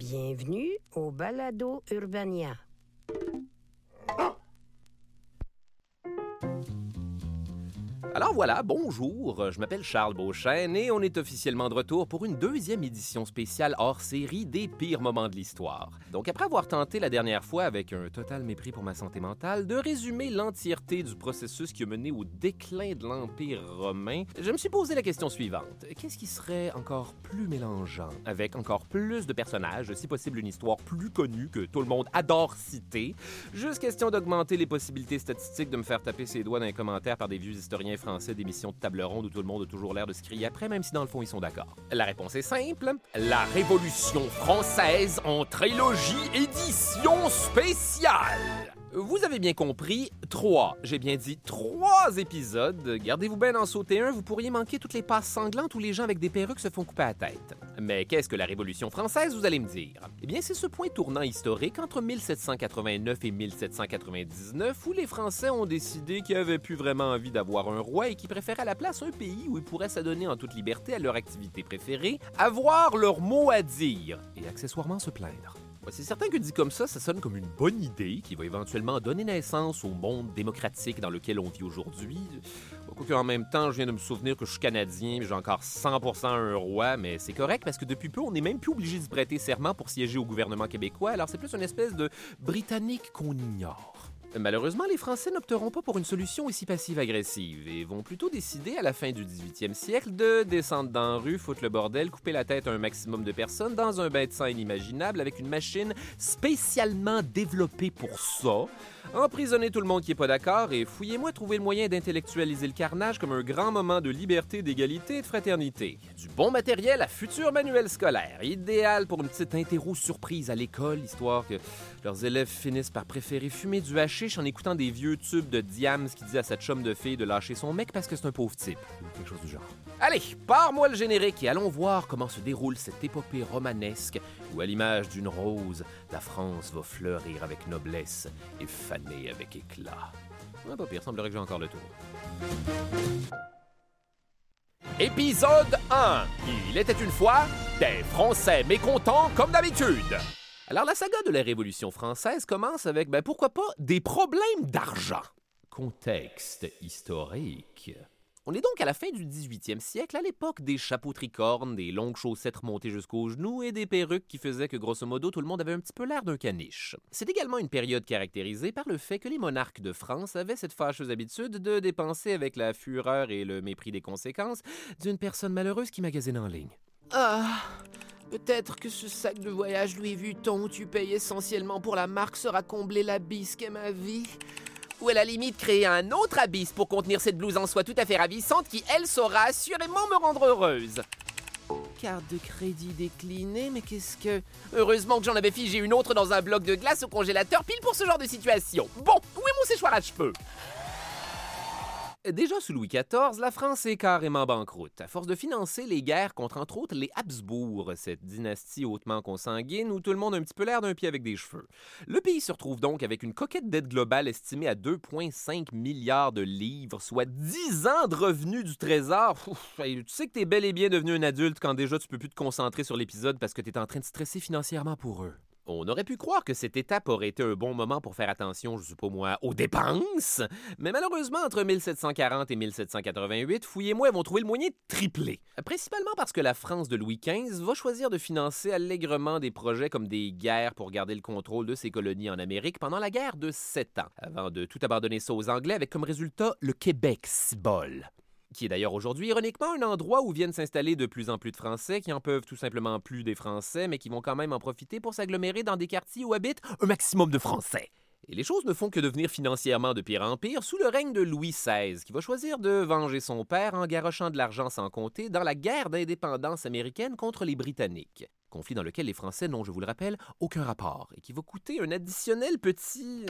Bienvenue au Balado Urbania. Alors voilà, bonjour, je m'appelle Charles Beauchesne et on est officiellement de retour pour une deuxième édition spéciale hors série des pires moments de l'histoire. Donc après avoir tenté la dernière fois, avec un total mépris pour ma santé mentale, de résumer l'entièreté du processus qui a mené au déclin de l'Empire romain, je me suis posé la question suivante. Qu'est-ce qui serait encore plus mélangeant, avec encore plus de personnages, si possible une histoire plus connue que tout le monde adore citer, juste question d'augmenter les possibilités statistiques de me faire taper ses doigts dans les commentaires par des vieux historiens français d'émissions de table ronde où tout le monde a toujours l'air de se crier après, même si dans le fond ils sont d'accord. La réponse est simple. La Révolution française en trilogie édition spéciale. Vous avez bien compris, trois. J'ai bien dit trois épisodes. Gardez-vous bien d'en sauter un, vous pourriez manquer toutes les passes sanglantes où les gens avec des perruques se font couper la tête. Mais qu'est-ce que la Révolution française, vous allez me dire? Eh bien, c'est ce point tournant historique entre 1789 et 1799 où les Français ont décidé qu'ils avaient plus vraiment envie d'avoir un roi et qu'ils préféraient à la place un pays où ils pourraient s'adonner en toute liberté à leur activité préférée, avoir leur mot à dire et accessoirement se plaindre. Ouais, C'est certain que dit comme ça, ça sonne comme une bonne idée qui va éventuellement donner naissance au monde démocratique dans lequel on vit aujourd'hui. Quoique en même temps, je viens de me souvenir que je suis canadien, j'ai encore 100% un roi, mais c'est correct parce que depuis peu, on n'est même plus obligé de se prêter serment pour siéger au gouvernement québécois, alors c'est plus une espèce de britannique qu'on ignore. Malheureusement, les Français n'opteront pas pour une solution aussi passive-agressive et vont plutôt décider à la fin du 18e siècle de descendre dans la rue, foutre le bordel, couper la tête à un maximum de personnes dans un bain de sang inimaginable avec une machine spécialement développée pour ça, emprisonner tout le monde qui est pas d'accord et fouillez-moi trouver le moyen d'intellectualiser le carnage comme un grand moment de liberté, d'égalité et de fraternité. Du bon matériel à futur manuel scolaire, idéal pour une petite interro surprise à l'école, histoire que leurs élèves finissent par préférer fumer du hashish en écoutant des vieux tubes de Diams qui dit à sa chum de fille de lâcher son mec parce que c'est un pauvre type, quelque chose du genre. Allez, pars-moi le générique et allons voir comment se déroule cette épopée romanesque où, à l'image d'une rose, la France va fleurir avec noblesse et faner avec éclat. Ouais, pas pire, semblerait que j'ai encore le tour. Épisode 1. Il était une fois des Français mécontents comme d'habitude. Alors la saga de la Révolution française commence avec, ben pourquoi pas, des problèmes d'argent. Contexte historique. On est donc à la fin du 18e siècle, à l'époque des chapeaux tricornes, des longues chaussettes remontées jusqu'aux genoux et des perruques qui faisaient que grosso modo tout le monde avait un petit peu l'air d'un caniche. C'est également une période caractérisée par le fait que les monarques de France avaient cette fâcheuse habitude de dépenser avec la fureur et le mépris des conséquences d'une personne malheureuse qui magasine en ligne. Ah, peut-être que ce sac de voyage Louis Vuitton où tu payes essentiellement pour la marque sera comblé la bise qu'est ma vie. Ou à la limite créer un autre abysse pour contenir cette blouse en soie tout à fait ravissante qui, elle, saura assurément me rendre heureuse. Carte de crédit déclinée, mais qu'est-ce que... Heureusement que j'en avais figé une autre dans un bloc de glace au congélateur pile pour ce genre de situation. Bon, où est mon séchoir à cheveux? Déjà sous Louis XIV, la France est carrément banqueroute, à force de financer les guerres contre entre autres les Habsbourg, cette dynastie hautement consanguine où tout le monde a un petit peu l'air d'un pied avec des cheveux. Le pays se retrouve donc avec une coquette dette globale estimée à 2,5 milliards de livres, soit 10 ans de revenus du trésor. Tu sais que t'es bel et bien devenu un adulte quand déjà tu peux plus te concentrer sur l'épisode parce que t'es en train de stresser financièrement pour eux. On aurait pu croire que cette étape aurait été un bon moment pour faire attention, je pas moi, aux dépenses, mais malheureusement, entre 1740 et 1788, fouillez-moi vont trouver le moyen de tripler. Principalement parce que la France de Louis XV va choisir de financer allègrement des projets comme des guerres pour garder le contrôle de ses colonies en Amérique pendant la guerre de Sept ans, avant de tout abandonner ça aux Anglais avec comme résultat le Québec, cibole qui est d'ailleurs aujourd'hui ironiquement un endroit où viennent s'installer de plus en plus de Français qui en peuvent tout simplement plus des Français, mais qui vont quand même en profiter pour s'agglomérer dans des quartiers où habitent un maximum de Français. Les choses ne font que devenir financièrement de pire en pire sous le règne de Louis XVI, qui va choisir de venger son père en garochant de l'argent sans compter dans la guerre d'indépendance américaine contre les Britanniques. Conflit dans lequel les Français n'ont, je vous le rappelle, aucun rapport, et qui va coûter un additionnel petit...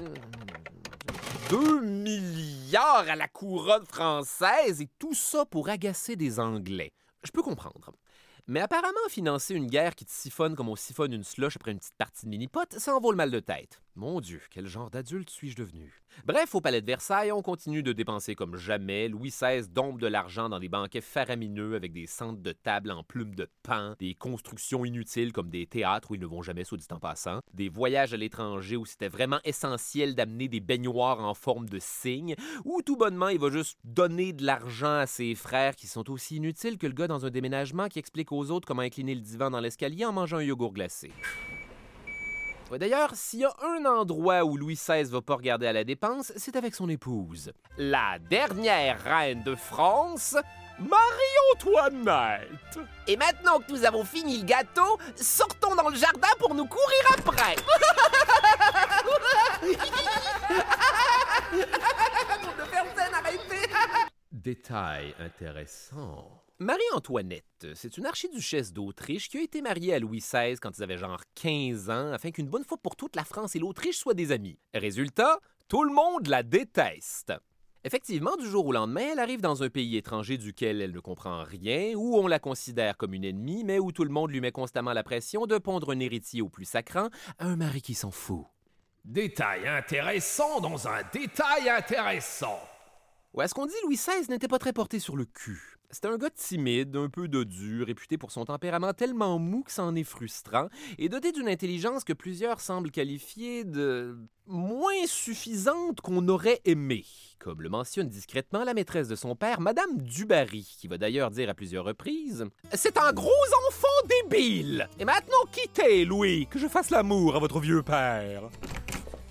2 euh, milliards à la couronne française, et tout ça pour agacer des Anglais. Je peux comprendre. Mais apparemment, financer une guerre qui siphonne comme on siphonne une slush après une petite partie de mini-pot, ça en vaut le mal de tête. Mon Dieu, quel genre d'adulte suis-je devenu? Bref, au palais de Versailles, on continue de dépenser comme jamais. Louis XVI dompe de l'argent dans des banquets faramineux avec des centres de table en plumes de pain, des constructions inutiles comme des théâtres où ils ne vont jamais, soit dit en passant, des voyages à l'étranger où c'était vraiment essentiel d'amener des baignoires en forme de cygne, ou tout bonnement, il va juste donner de l'argent à ses frères qui sont aussi inutiles que le gars dans un déménagement qui explique aux autres comment incliner le divan dans l'escalier en mangeant un yogourt glacé. D'ailleurs, s'il y a un endroit où Louis XVI va pas regarder à la dépense, c'est avec son épouse. La dernière reine de France, Marie-Antoinette. Et maintenant que nous avons fini le gâteau, sortons dans le jardin pour nous courir après. Détail intéressant. Marie-Antoinette, c'est une archiduchesse d'Autriche qui a été mariée à Louis XVI quand ils avaient genre 15 ans afin qu'une bonne fois pour toutes la France et l'Autriche soient des amis. Résultat, tout le monde la déteste. Effectivement, du jour au lendemain, elle arrive dans un pays étranger duquel elle ne comprend rien, où on la considère comme une ennemie, mais où tout le monde lui met constamment la pression de pondre un héritier au plus sacrant à un mari qui s'en fout. Détail intéressant dans un détail intéressant. Ou est-ce qu'on dit Louis XVI n'était pas très porté sur le cul? C'était un gars timide, un peu dodu, réputé pour son tempérament tellement mou que c'en est frustrant, et doté d'une intelligence que plusieurs semblent qualifier de moins suffisante qu'on aurait aimé, comme le mentionne discrètement la maîtresse de son père, Madame Dubarry, qui va d'ailleurs dire à plusieurs reprises C'est un gros enfant débile! Et maintenant quittez, Louis, que je fasse l'amour à votre vieux père.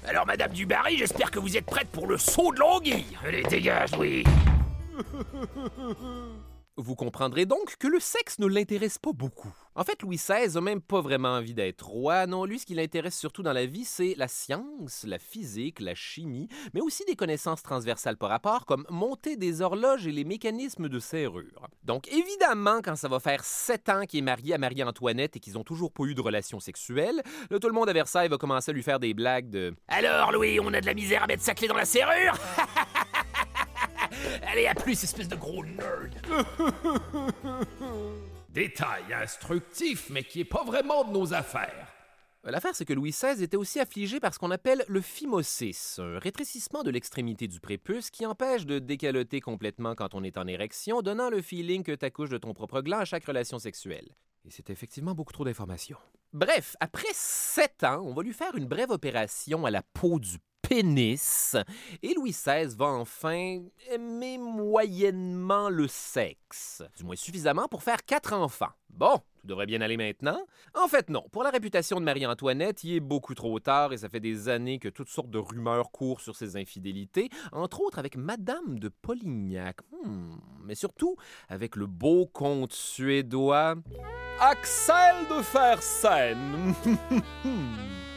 Alors, Madame Dubarry, j'espère que vous êtes prête pour le saut de l'anguille Allez, dégage, Louis Vous comprendrez donc que le sexe ne l'intéresse pas beaucoup. En fait, Louis XVI a même pas vraiment envie d'être roi. Non, lui, ce qui l'intéresse surtout dans la vie, c'est la science, la physique, la chimie, mais aussi des connaissances transversales par rapport, comme monter des horloges et les mécanismes de serrure. Donc, évidemment, quand ça va faire sept ans qu'il est marié à Marie-Antoinette et qu'ils ont toujours pas eu de relation sexuelle, là, tout le monde à Versailles va commencer à lui faire des blagues de Alors, Louis, on a de la misère à mettre sa clé dans la serrure Allez, à plus, espèce de gros nerd. Détail instructif, mais qui est pas vraiment de nos affaires. L'affaire, c'est que Louis XVI était aussi affligé par ce qu'on appelle le phimosis, un rétrécissement de l'extrémité du prépuce qui empêche de décaloter complètement quand on est en érection, donnant le feeling que t'accouches de ton propre gland à chaque relation sexuelle. Et c'est effectivement beaucoup trop d'informations. Bref, après sept ans, on va lui faire une brève opération à la peau du pénis. Et Louis XVI va enfin aimer moyennement le sexe. Du moins suffisamment pour faire quatre enfants. Bon, tout devrait bien aller maintenant. En fait, non. Pour la réputation de Marie-Antoinette, il est beaucoup trop tard et ça fait des années que toutes sortes de rumeurs courent sur ses infidélités, entre autres avec Madame de Polignac. Hmm, mais surtout avec le beau comte suédois Axel de Fersen.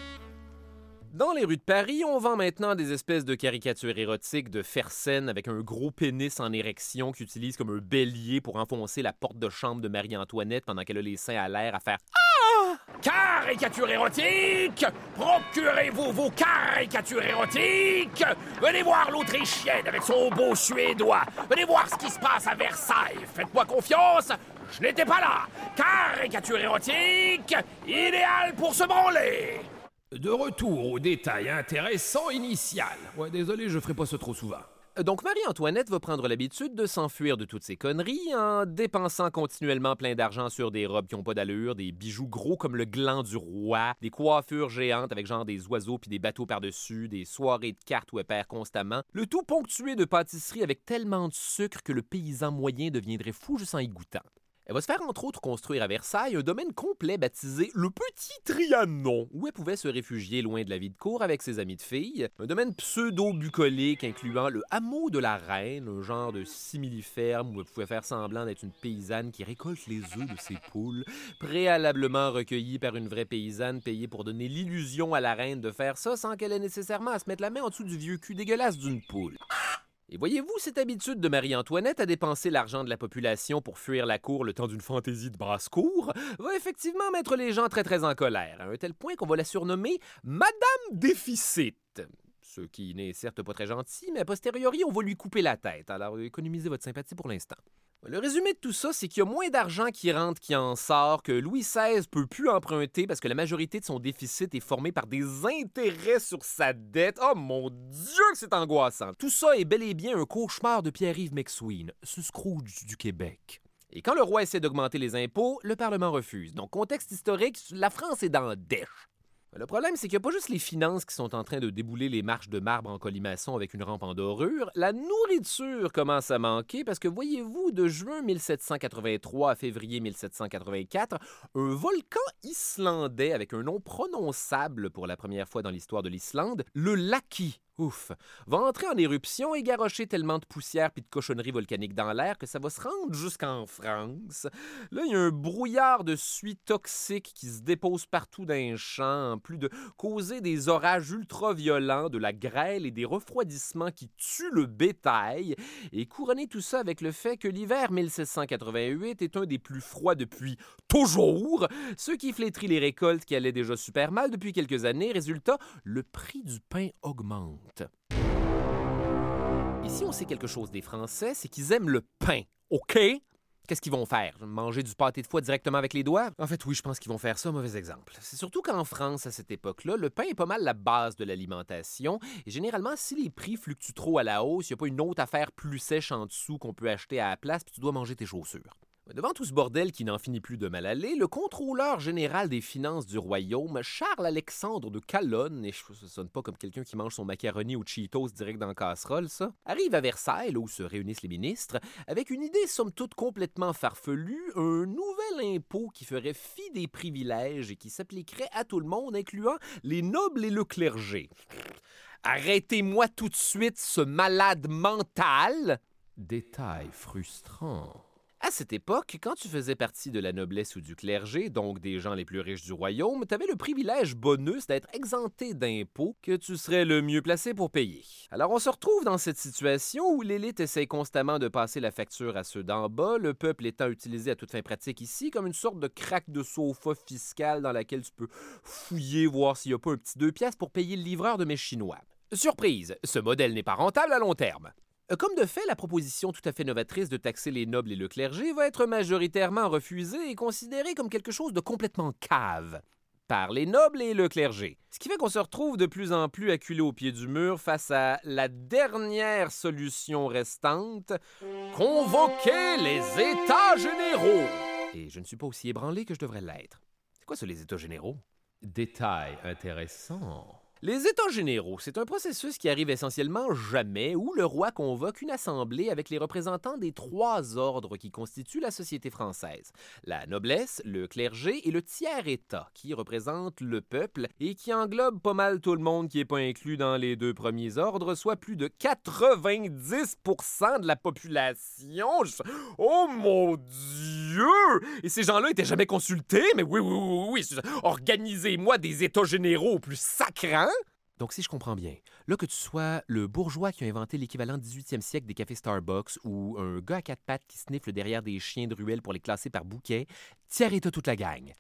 Dans les rues de Paris, on vend maintenant des espèces de caricatures érotiques de Fersen avec un gros pénis en érection qui utilise comme un bélier pour enfoncer la porte de chambre de Marie-Antoinette pendant qu'elle a les seins à l'air à faire Ah! Caricature érotique! Procurez-vous vos caricatures érotiques! Venez voir l'Autrichienne avec son beau Suédois! Venez voir ce qui se passe à Versailles! Faites-moi confiance, je n'étais pas là! Caricature érotique, idéal pour se branler De retour au détail intéressant initial. Ouais, désolé, je ferai pas ça trop souvent. Donc Marie-Antoinette va prendre l'habitude de s'enfuir de toutes ces conneries en dépensant continuellement plein d'argent sur des robes qui ont pas d'allure, des bijoux gros comme le gland du roi, des coiffures géantes avec genre des oiseaux puis des bateaux par-dessus, des soirées de cartes où elle perd constamment, le tout ponctué de pâtisseries avec tellement de sucre que le paysan moyen deviendrait fou juste en y goûtant. Elle va se faire entre autres construire à Versailles un domaine complet baptisé le Petit Trianon, où elle pouvait se réfugier loin de la vie de cour avec ses amis de filles. Un domaine pseudo-bucolique incluant le hameau de la reine, un genre de simili-ferme où elle pouvait faire semblant d'être une paysanne qui récolte les œufs de ses poules, préalablement recueillies par une vraie paysanne payée pour donner l'illusion à la reine de faire ça sans qu'elle ait nécessairement à se mettre la main en dessous du vieux cul dégueulasse d'une poule. Et voyez-vous, cette habitude de Marie-Antoinette à dépenser l'argent de la population pour fuir la cour le temps d'une fantaisie de brasse-cour va effectivement mettre les gens très très en colère, à un tel point qu'on va la surnommer Madame Déficit. Ce qui n'est certes pas très gentil, mais a posteriori, on va lui couper la tête. Alors économisez votre sympathie pour l'instant. Le résumé de tout ça, c'est qu'il y a moins d'argent qui rentre qui en sort, que Louis XVI peut plus emprunter parce que la majorité de son déficit est formé par des intérêts sur sa dette. Oh mon Dieu que c'est angoissant! Tout ça est bel et bien un cauchemar de Pierre-Yves McSween, ce Scrooge du Québec. Et quand le roi essaie d'augmenter les impôts, le Parlement refuse. Donc, contexte historique, la France est dans la dèche. Le problème, c'est qu'il n'y a pas juste les finances qui sont en train de débouler les marches de marbre en colimaçon avec une rampe en dorure. La nourriture commence à manquer parce que, voyez-vous, de juin 1783 à février 1784, un volcan islandais avec un nom prononçable pour la première fois dans l'histoire de l'Islande, le Laki, Ouf, va entrer en éruption et garrocher tellement de poussière puis de cochonneries volcaniques dans l'air que ça va se rendre jusqu'en France. Là, il y a un brouillard de suie toxique qui se dépose partout dans les champs, en plus de causer des orages ultra-violents, de la grêle et des refroidissements qui tuent le bétail, et couronner tout ça avec le fait que l'hiver 1788 est un des plus froids depuis toujours, ce qui flétrit les récoltes qui allaient déjà super mal depuis quelques années. Résultat, le prix du pain augmente. Et si on sait quelque chose des Français, c'est qu'ils aiment le pain, OK? Qu'est-ce qu'ils vont faire? Manger du pâté de foie directement avec les doigts? En fait, oui, je pense qu'ils vont faire ça, mauvais exemple. C'est surtout qu'en France, à cette époque-là, le pain est pas mal la base de l'alimentation. Et généralement, si les prix fluctuent trop à la hausse, il n'y a pas une autre affaire plus sèche en dessous qu'on peut acheter à la place, puis tu dois manger tes chaussures. Devant tout ce bordel qui n'en finit plus de mal aller, le contrôleur général des finances du royaume, Charles-Alexandre de Calonne, et ça sonne pas comme quelqu'un qui mange son macaroni ou Cheetos direct dans la casserole, ça, arrive à Versailles, où se réunissent les ministres, avec une idée somme toute complètement farfelue, un nouvel impôt qui ferait fi des privilèges et qui s'appliquerait à tout le monde, incluant les nobles et le clergé. Arrêtez-moi tout de suite ce malade mental! Détail frustrant. À cette époque, quand tu faisais partie de la noblesse ou du clergé, donc des gens les plus riches du royaume, tu avais le privilège bonus d'être exempté d'impôts que tu serais le mieux placé pour payer. Alors on se retrouve dans cette situation où l'élite essaie constamment de passer la facture à ceux d'en bas, le peuple étant utilisé à toute fin pratique ici comme une sorte de craque de sofa fiscal dans laquelle tu peux fouiller, voir s'il n'y a pas un petit deux pièces pour payer le livreur de mes Chinois. Surprise, ce modèle n'est pas rentable à long terme. Comme de fait, la proposition tout à fait novatrice de taxer les nobles et le clergé va être majoritairement refusée et considérée comme quelque chose de complètement cave par les nobles et le clergé. Ce qui fait qu'on se retrouve de plus en plus acculé au pied du mur face à la dernière solution restante convoquer les États généraux. Et je ne suis pas aussi ébranlé que je devrais l'être. C'est quoi ça, les États généraux? Détail intéressant. Les États généraux, c'est un processus qui arrive essentiellement jamais où le roi convoque une assemblée avec les représentants des trois ordres qui constituent la société française. La noblesse, le clergé et le tiers-État, qui représente le peuple et qui englobe pas mal tout le monde qui n'est pas inclus dans les deux premiers ordres, soit plus de 90% de la population. Oh mon Dieu! Et ces gens-là étaient jamais consultés? Mais oui, oui, oui, oui. Organisez-moi des États généraux plus sacrants! Donc, si je comprends bien, là que tu sois le bourgeois qui a inventé l'équivalent 18e siècle des cafés Starbucks ou un gars à quatre pattes qui snifle derrière des chiens de ruelle pour les classer par bouquet, tiers état toute la gang.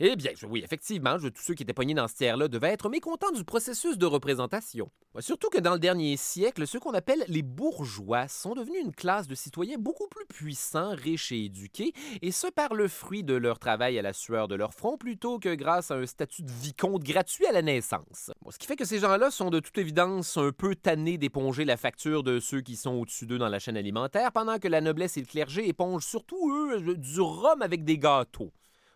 Eh bien, oui, effectivement, tous ceux qui étaient pognés dans ce tiers-là devaient être mécontents du processus de représentation. Surtout que dans le dernier siècle, ceux qu'on appelle les bourgeois sont devenus une classe de citoyens beaucoup plus puissants, riches et éduqués, et ce par le fruit de leur travail à la sueur de leur front plutôt que grâce à un statut de vicomte gratuit à la naissance. ce qui fait que ces gens-là sont de toute évidence un peu tannés d'éponger la facture de ceux qui sont au-dessus d'eux dans la chaîne alimentaire, pendant que la noblesse et le clergé épongent surtout, eux, du rhum avec des gâteaux.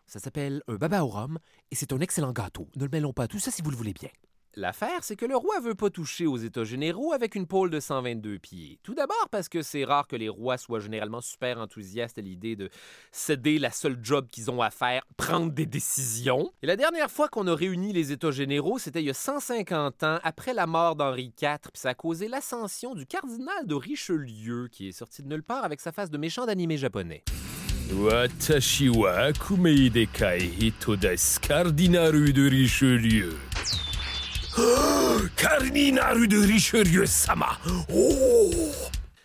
Ça s'appelle un baba au rhum et c'est un excellent gâteau. Ne le mêlons pas à tout ça si vous le voulez bien. L'affaire, c'est que le roi veut pas toucher aux États généraux avec une pôle de 122 pieds. Tout d'abord parce que c'est rare que les rois soient généralement super enthousiastes à l'idée de céder la seule job qu'ils ont à faire, prendre des décisions. Et la dernière fois qu'on a réuni les États généraux, c'était il y a 150 ans, après la mort d'Henri IV, puis ça a causé l'ascension du cardinal de Richelieu, qui est sorti de nulle part avec sa face de méchant d'animé japonais.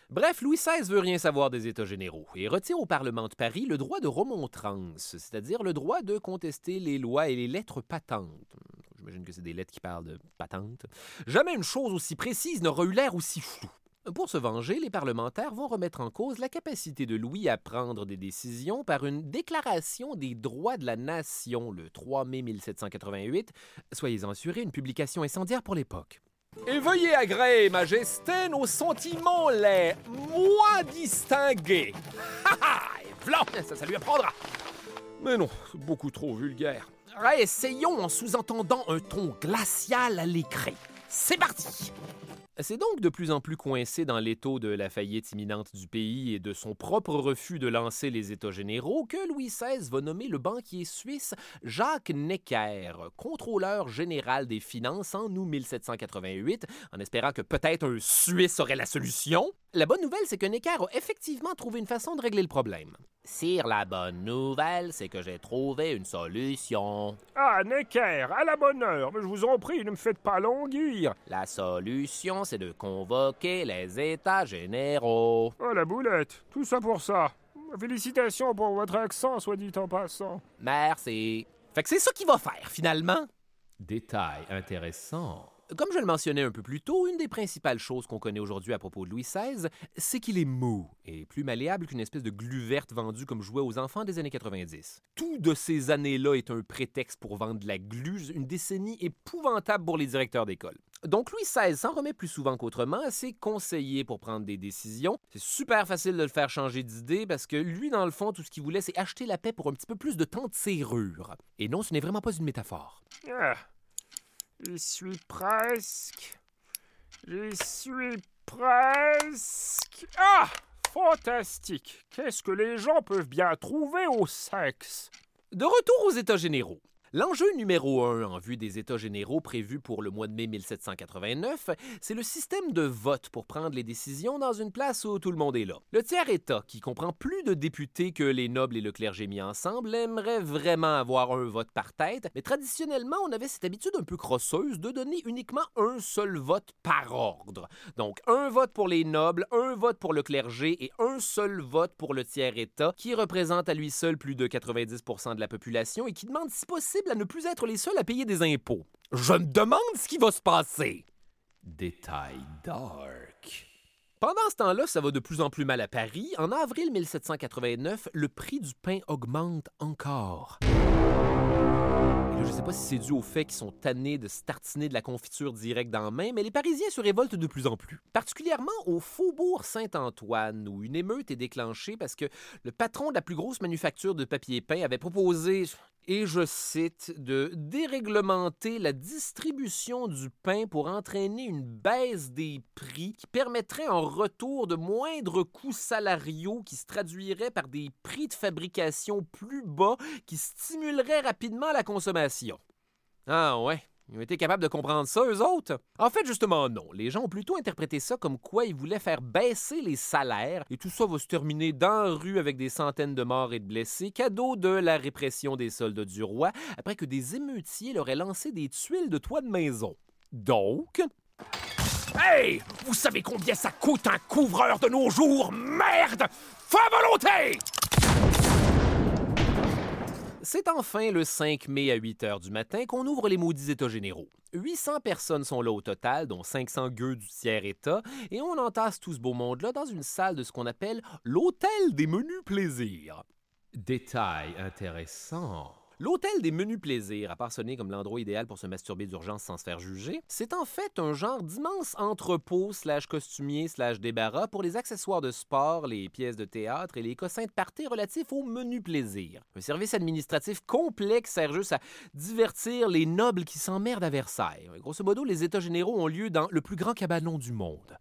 Bref, Louis XVI veut rien savoir des États généraux et retire au Parlement de Paris le droit de remontrance, c'est-à-dire le droit de contester les lois et les lettres patentes. J'imagine que c'est des lettres qui parlent de patentes. Jamais une chose aussi précise n'aura eu l'air aussi floue. Pour se venger, les parlementaires vont remettre en cause la capacité de Louis à prendre des décisions par une déclaration des droits de la nation le 3 mai 1788. Soyez assurés, une publication incendiaire pour l'époque. Et veuillez agréer, Majesté, nos sentiments les moins distingués. Ha ha Et v'là, ça, ça lui apprendra. Mais non, beaucoup trop vulgaire. Essayons en sous-entendant un ton glacial à l'écrit. C'est parti C'est donc de plus en plus coincé dans l'étau de la faillite imminente du pays et de son propre refus de lancer les États généraux que Louis XVI va nommer le banquier suisse Jacques Necker, contrôleur général des finances en août 1788, en espérant que peut-être un Suisse aurait la solution. La bonne nouvelle, c'est que Necker a effectivement trouvé une façon de régler le problème. Sire, la bonne nouvelle, c'est que j'ai trouvé une solution. Ah, Necker, à la bonne heure, mais je vous en prie, ne me faites pas languir. La solution, c'est de convoquer les États généraux. Oh, la boulette, tout ça pour ça. Félicitations pour votre accent, soit dit en passant. Merci. Fait que c'est ça qu'il va faire, finalement. Détail intéressant. Comme je le mentionnais un peu plus tôt, une des principales choses qu'on connaît aujourd'hui à propos de Louis XVI, c'est qu'il est mou et plus malléable qu'une espèce de glu verte vendue comme jouet aux enfants des années 90. Tout de ces années-là est un prétexte pour vendre de la glu, une décennie épouvantable pour les directeurs d'école. Donc Louis XVI s'en remet plus souvent qu'autrement à ses conseillers pour prendre des décisions. C'est super facile de le faire changer d'idée parce que lui, dans le fond, tout ce qu'il voulait, c'est acheter la paix pour un petit peu plus de temps de serrure. Et non, ce n'est vraiment pas une métaphore. Ah, j'y suis presque. J'y suis presque. Ah, fantastique. Qu'est-ce que les gens peuvent bien trouver au sexe? De retour aux États généraux. L'enjeu numéro un en vue des États généraux prévus pour le mois de mai 1789, c'est le système de vote pour prendre les décisions dans une place où tout le monde est là. Le tiers-État, qui comprend plus de députés que les nobles et le clergé mis ensemble, aimerait vraiment avoir un vote par tête, mais traditionnellement, on avait cette habitude un peu crosseuse de donner uniquement un seul vote par ordre. Donc, un vote pour les nobles, un vote pour le clergé et un seul vote pour le tiers-État, qui représente à lui seul plus de 90% de la population et qui demande si possible à ne plus être les seuls à payer des impôts. Je me demande ce qui va se passer. Détail dark. Pendant ce temps-là, ça va de plus en plus mal à Paris. En avril 1789, le prix du pain augmente encore. Je sais pas si c'est dû au fait qu'ils sont tannés de tartiner de la confiture directe dans la main, mais les Parisiens se révoltent de plus en plus. Particulièrement au faubourg Saint-Antoine, où une émeute est déclenchée parce que le patron de la plus grosse manufacture de papier peint avait proposé, et je cite, de déréglementer la distribution du pain pour entraîner une baisse des prix qui permettrait en retour de moindres coûts salariaux qui se traduiraient par des prix de fabrication plus bas qui stimuleraient rapidement la consommation. Ah ouais, ils ont été capables de comprendre ça, eux autres? En fait, justement, non. Les gens ont plutôt interprété ça comme quoi ils voulaient faire baisser les salaires, et tout ça va se terminer dans la rue avec des centaines de morts et de blessés, cadeau de la répression des soldats du roi, après que des émeutiers leur aient lancé des tuiles de toit de maison. Donc, Hey Vous savez combien ça coûte un couvreur de nos jours? Merde Fin volonté c'est enfin le 5 mai à 8 heures du matin qu'on ouvre les maudits États généraux. 800 personnes sont là au total, dont 500 gueux du tiers-État, et on entasse tout ce beau monde-là dans une salle de ce qu'on appelle l'hôtel des menus plaisirs. Détail intéressant. L'hôtel des menus plaisirs, à sonner comme l'endroit idéal pour se masturber d'urgence sans se faire juger, c'est en fait un genre d'immense entrepôt slash costumier slash débarras pour les accessoires de sport, les pièces de théâtre et les cossins de partie relatifs aux menus plaisirs. Un service administratif complexe sert juste à divertir les nobles qui s'emmerdent à Versailles. Grosso modo, les États généraux ont lieu dans le plus grand cabanon du monde.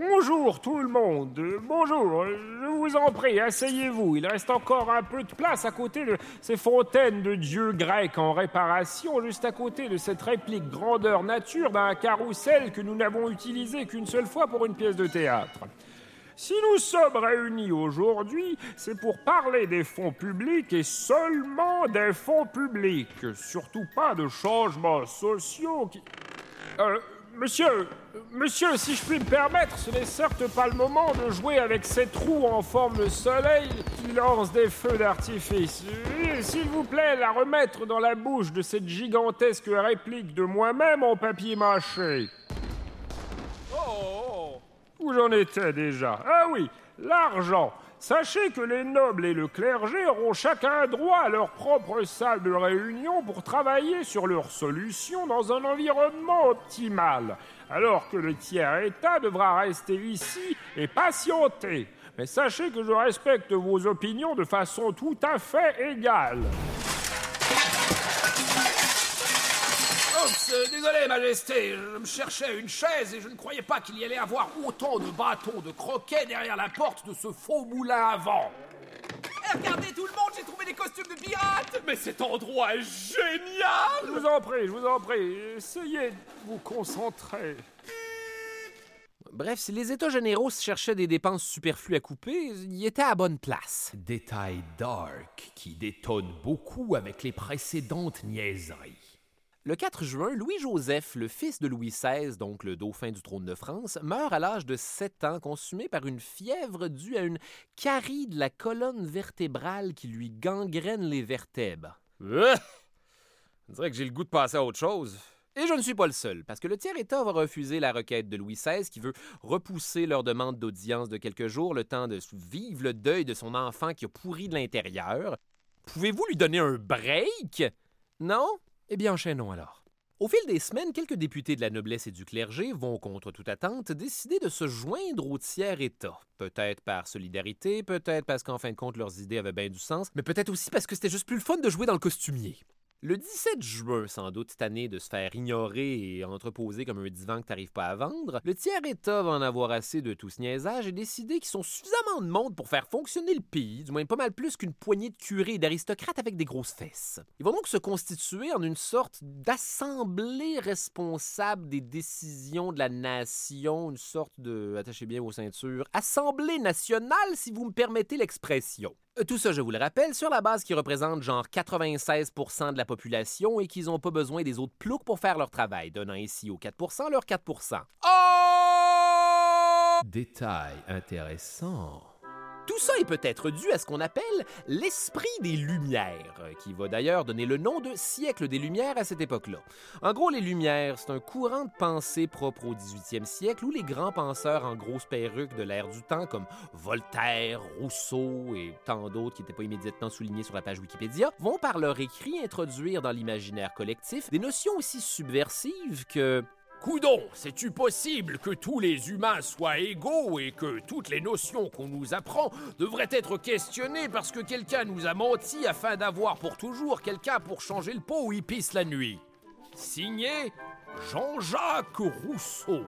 Bonjour tout le monde. Bonjour. Je vous en prie, asseyez-vous. Il reste encore un peu de place à côté de ces fontaines de dieux grecs en réparation, juste à côté de cette réplique grandeur nature d'un carrousel que nous n'avons utilisé qu'une seule fois pour une pièce de théâtre. Si nous sommes réunis aujourd'hui, c'est pour parler des fonds publics et seulement des fonds publics, surtout pas de changements sociaux qui... Euh, Monsieur, monsieur, si je puis me permettre, ce n'est certes pas le moment de jouer avec ces trous en forme de soleil qui lancent des feux d'artifice. S'il vous plaît, la remettre dans la bouche de cette gigantesque réplique de moi-même en papier mâché. Oh, Où j'en étais déjà? Ah oui, l'argent. Sachez que les nobles et le clergé auront chacun droit à leur propre salle de réunion pour travailler sur leurs solutions dans un environnement optimal, alors que le tiers-État devra rester ici et patienter. Mais sachez que je respecte vos opinions de façon tout à fait égale. Euh, désolé, Majesté, je me cherchais une chaise et je ne croyais pas qu'il y allait avoir autant de bâtons de croquet derrière la porte de ce faux moulin à vent. Eh, regardez tout le monde, j'ai trouvé des costumes de pirates Mais cet endroit est Je génial vous en prie, je vous en prie, essayez de vous concentrer. Bref, si les États généraux cherchaient des dépenses superflues à couper, ils étaient à bonne place. Détail dark qui détonne beaucoup avec les précédentes niaiseries. Le 4 juin, Louis-Joseph, le fils de Louis XVI, donc le dauphin du trône de France, meurt à l'âge de 7 ans, consumé par une fièvre due à une carie de la colonne vertébrale qui lui gangrène les vertèbres. Euh, On dirait que j'ai le goût de passer à autre chose. Et je ne suis pas le seul, parce que le tiers-État va refuser la requête de Louis XVI qui veut repousser leur demande d'audience de quelques jours, le temps de vivre le deuil de son enfant qui a pourri de l'intérieur. Pouvez-vous lui donner un break? Non? Eh bien, enchaînons alors. Au fil des semaines, quelques députés de la noblesse et du clergé vont, contre toute attente, décider de se joindre au tiers-État. Peut-être par solidarité, peut-être parce qu'en fin de compte, leurs idées avaient bien du sens, mais peut-être aussi parce que c'était juste plus le fun de jouer dans le costumier. Le 17 juin, sans doute tanné de se faire ignorer et entreposer comme un divan que t'arrives pas à vendre, le tiers-État va en avoir assez de tout ce niaisage et décider qu'ils sont suffisamment de monde pour faire fonctionner le pays, du moins pas mal plus qu'une poignée de curés et d'aristocrates avec des grosses fesses. Ils vont donc se constituer en une sorte d'assemblée responsable des décisions de la nation, une sorte de, attachez bien vos ceintures, assemblée nationale si vous me permettez l'expression. Euh, Tout ça, je vous le rappelle, sur la base qu'ils représentent genre 96 de la population et qu'ils n'ont pas besoin des autres ploucs pour faire leur travail, donnant ainsi aux 4 leur 4 Oh! Détail intéressant. Tout ça est peut-être dû à ce qu'on appelle l'esprit des Lumières, euh, qui va d'ailleurs donner le nom de siècle des Lumières à cette époque-là. En gros, les Lumières, c'est un courant de pensée propre au 18e siècle où les grands penseurs en grosses perruques de l'ère du temps, comme Voltaire, Rousseau et tant d'autres qui n'étaient pas immédiatement soulignés sur la page Wikipédia, vont par leur écrit introduire dans l'imaginaire collectif des notions aussi subversives que Coudon, c'est-tu possible que tous les humains soient égaux et que toutes les notions qu'on nous apprend devraient être questionnées parce que quelqu'un nous a menti afin d'avoir pour toujours quelqu'un pour changer le pot où il pisse la nuit? Signé Jean-Jacques Rousseau.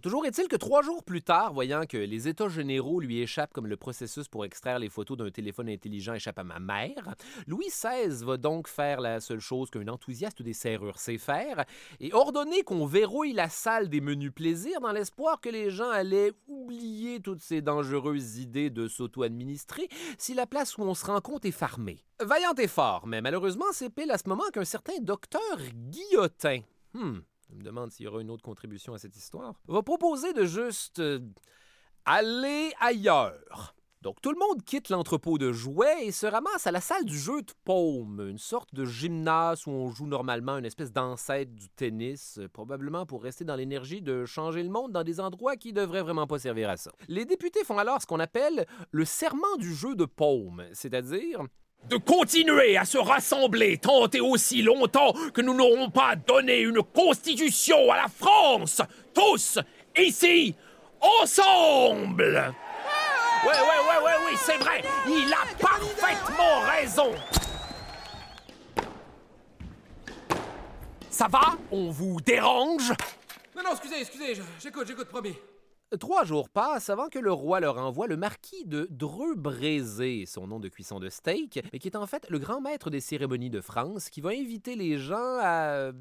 Toujours est-il que trois jours plus tard, voyant que les états généraux lui échappent comme le processus pour extraire les photos d'un téléphone intelligent échappe à ma mère, Louis XVI va donc faire la seule chose qu'un enthousiaste des serrures sait faire et ordonner qu'on verrouille la salle des menus plaisirs dans l'espoir que les gens allaient oublier toutes ces dangereuses idées de s'auto-administrer si la place où on se rend compte est farmée. Vaillant effort, mais malheureusement, c'est pile à ce moment qu'un certain docteur Guillotin, hmm, je me demande s'il y aura une autre contribution à cette histoire, va proposer de juste euh, aller ailleurs. Donc tout le monde quitte l'entrepôt de jouets et se ramasse à la salle du jeu de paume, une sorte de gymnase où on joue normalement une espèce d'ancêtre du tennis, euh, probablement pour rester dans l'énergie de changer le monde dans des endroits qui devraient vraiment pas servir à ça. Les députés font alors ce qu'on appelle le serment du jeu de paume, c'est-à-dire de continuer à se rassembler tant et aussi longtemps que nous n'aurons pas donné une constitution à la France, tous, ici, ensemble. Ouais, ouais, ouais, ouais, oui, c'est vrai, il a parfaitement raison. Ça va? On vous dérange? Non, non, excusez, excusez, j'écoute, j'écoute, promis. Trois jours passent avant que le roi leur envoie le marquis de Dreux-Brézé, son nom de cuisson de steak, mais qui est en fait le grand maître des cérémonies de France, qui va inviter les gens à euh,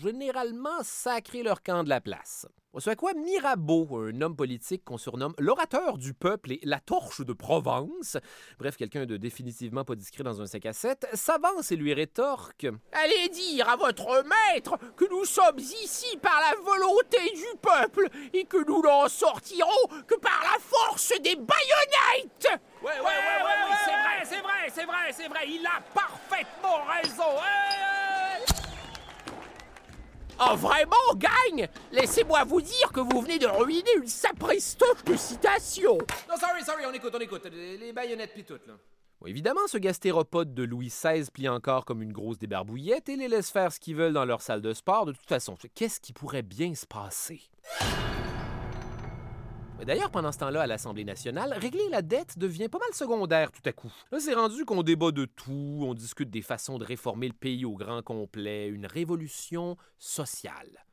généralement sacrer leur camp de la place. Ce à quoi Mirabeau, un homme politique qu'on surnomme l'orateur du peuple et la torche de Provence, bref, quelqu'un de définitivement pas discret dans un sac à 7, s'avance et lui rétorque Allez dire à votre maître que nous sommes ici par la volonté du peuple et que nous n'en sortirons que par la force des baïonnettes. Ouais, ouais, Ouais, ouais, c'est vrai, c'est vrai, c'est vrai, c'est vrai, il a parfaitement raison. Oh, vraiment, gagne Laissez-moi vous dire que vous venez de ruiner une sapristoche de citation. Non, sorry, sorry, on écoute, on écoute. Les, les baïonnettes pis tout, là. Bon, évidemment, ce gastéropode de Louis XVI plie encore comme une grosse débarbouillette et les laisse faire ce qu'ils veulent dans leur salle de sport. De toute façon, qu'est-ce qui pourrait bien se passer? D'ailleurs, pendant ce temps-là, à l'Assemblée nationale, régler la dette devient pas mal secondaire tout à coup. Là, c'est rendu qu'on débat de tout, on discute des façons de réformer le pays au grand complet, une révolution sociale.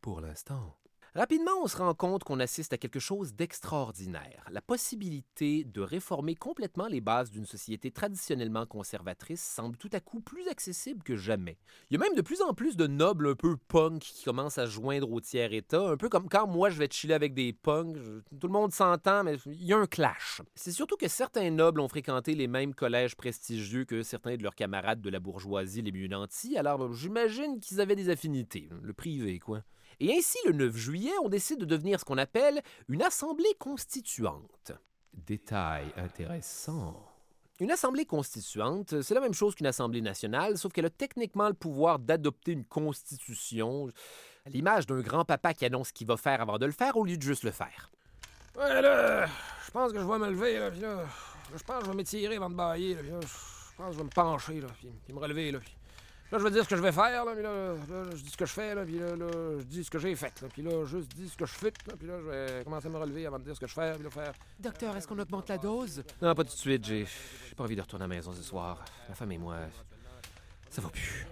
Pour l'instant. Rapidement, on se rend compte qu'on assiste à quelque chose d'extraordinaire, la possibilité de réformer complètement les bases d'une société traditionnellement conservatrice semble tout à coup plus accessible que jamais. Il y a même de plus en plus de nobles un peu punk qui commencent à joindre au tiers-état, un peu comme quand moi je vais chiller avec des punks, tout le monde s'entend, mais il y a un clash. C'est surtout que certains nobles ont fréquenté les mêmes collèges prestigieux que certains de leurs camarades de la bourgeoisie les mieux nantis, alors j'imagine qu'ils avaient des affinités, le privé quoi. Et ainsi, le 9 juillet, on décide de devenir ce qu'on appelle une assemblée constituante. Détail intéressant. Une assemblée constituante, c'est la même chose qu'une assemblée nationale, sauf qu'elle a techniquement le pouvoir d'adopter une constitution, à l'image d'un grand-papa qui annonce ce qu'il va faire avant de le faire au lieu de juste le faire. Là, je pense que je vais me lever, là, je pense que je vais m'étirer avant de bailler, je pense que je vais me pencher, là, pis me relever, là, là, je vais dire ce que je vais faire, là, pis là, là, je dis ce que je fais, là, pis là, là, je dis ce que j'ai fait, là, pis là, juste dis ce que je fais, là, pis là, je vais commencer à me relever avant de dire ce que je fais, pis là, faire... Docteur, est-ce qu'on augmente la dose? Non, pas tout de suite, j'ai j'ai pas envie de retourner à la maison ce soir. La femme et moi, ça va plus.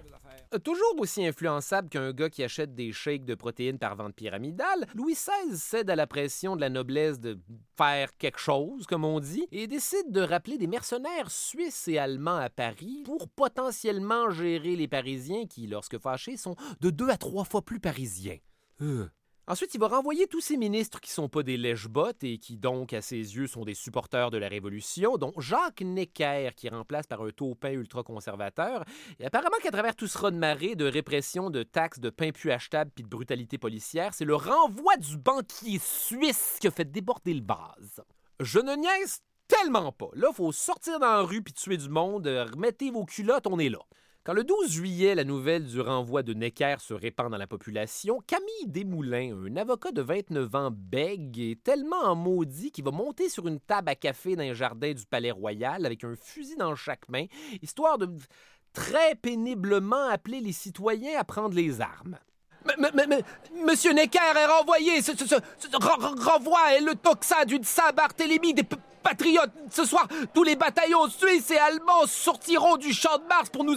Euh, Toujours aussi influençable qu'un gars qui achète des shakes de protéines par vente pyramidale, Louis XVI cède à la pression de la noblesse de faire quelque chose, comme on dit, et décide de rappeler des mercenaires suisses et allemands à Paris pour potentiellement gérer les Parisiens qui, lorsque fâchés, sont de deux à trois fois plus parisiens. Euh. Ensuite, il va renvoyer tous ces ministres qui sont pas des lèche-bottes et qui donc, à ses yeux, sont des supporters de la Révolution, dont Jacques Necker, qui remplace par un taupin ultra-conservateur. Et apparemment qu'à travers tout ce raz-de-marée de répression, de taxes, de pain plus achetable puis de brutalité policière, c'est le renvoi du banquier suisse qui a fait déborder le vase. Je ne niaise tellement pas. Là, faut sortir dans la rue puis tuer du monde. Euh, Remettez vos culottes, on est là. Quand le 12 juillet, la nouvelle du renvoi de Necker se répand dans la population, Camille Desmoulins, un avocat de 29 ans bègue, est tellement en maudit qu'il va monter sur une table à café dans un jardin du Palais Royal avec un fusil dans chaque main, histoire de très péniblement appeler les citoyens à prendre les armes. Monsieur Necker est renvoyé. Ce, ce- ce- ce ren- ren- renvoi est le toxa d'une Saint-Barthélemy des patriotes. Ce soir, tous les bataillons suisses et allemands sortiront du champ de Mars pour nous